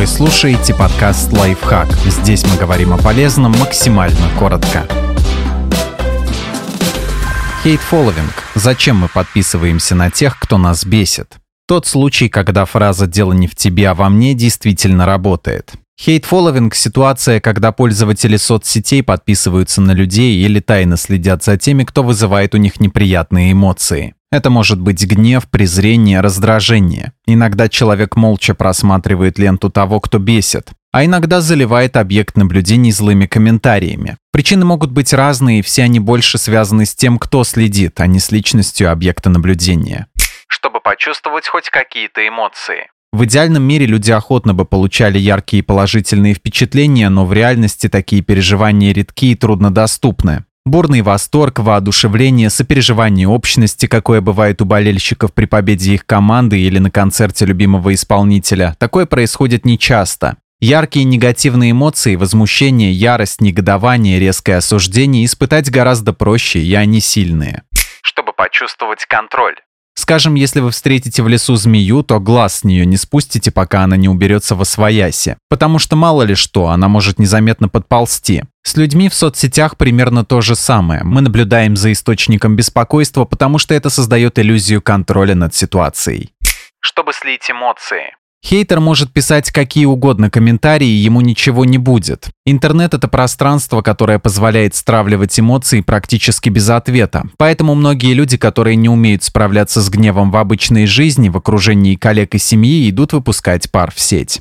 Вы слушаете подкаст «Лайфхак». Здесь мы говорим о полезном максимально коротко. Хейт-фолловинг. Зачем мы подписываемся на тех, кто нас бесит? Тот случай, когда фраза «дело не в тебе, а во мне» действительно работает. Хейт-фолловинг – ситуация, когда пользователи соцсетей подписываются на людей или тайно следят за теми, кто вызывает у них неприятные эмоции. Это может быть гнев, презрение, раздражение. Иногда человек молча просматривает ленту того, кто бесит, а иногда заливает объект наблюдений злыми комментариями. Причины могут быть разные, и все они больше связаны с тем, кто следит, а не с личностью объекта наблюдения. Чтобы почувствовать хоть какие-то эмоции. В идеальном мире люди охотно бы получали яркие и положительные впечатления, но в реальности такие переживания редки и труднодоступны. Бурный восторг, воодушевление, сопереживание общности, какое бывает у болельщиков при победе их команды или на концерте любимого исполнителя, такое происходит нечасто. Яркие негативные эмоции, возмущение, ярость, негодование, резкое осуждение испытать гораздо проще, и они сильные. Чтобы почувствовать контроль. Скажем, если вы встретите в лесу змею, то глаз с нее не спустите, пока она не уберется во свояси. Потому что мало ли что, она может незаметно подползти. С людьми в соцсетях примерно то же самое. Мы наблюдаем за источником беспокойства, потому что это создает иллюзию контроля над ситуацией. Чтобы слить эмоции. Хейтер может писать какие угодно комментарии, ему ничего не будет. Интернет — это пространство, которое позволяет стравливать эмоции практически без ответа. Поэтому многие люди, которые не умеют справляться с гневом в обычной жизни, в окружении коллег и семьи, идут выпускать пар в сеть.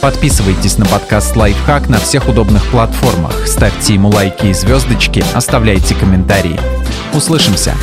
Подписывайтесь на подкаст «Лайфхак» на всех удобных платформах, ставьте ему лайки и звездочки, оставляйте комментарии. Услышимся!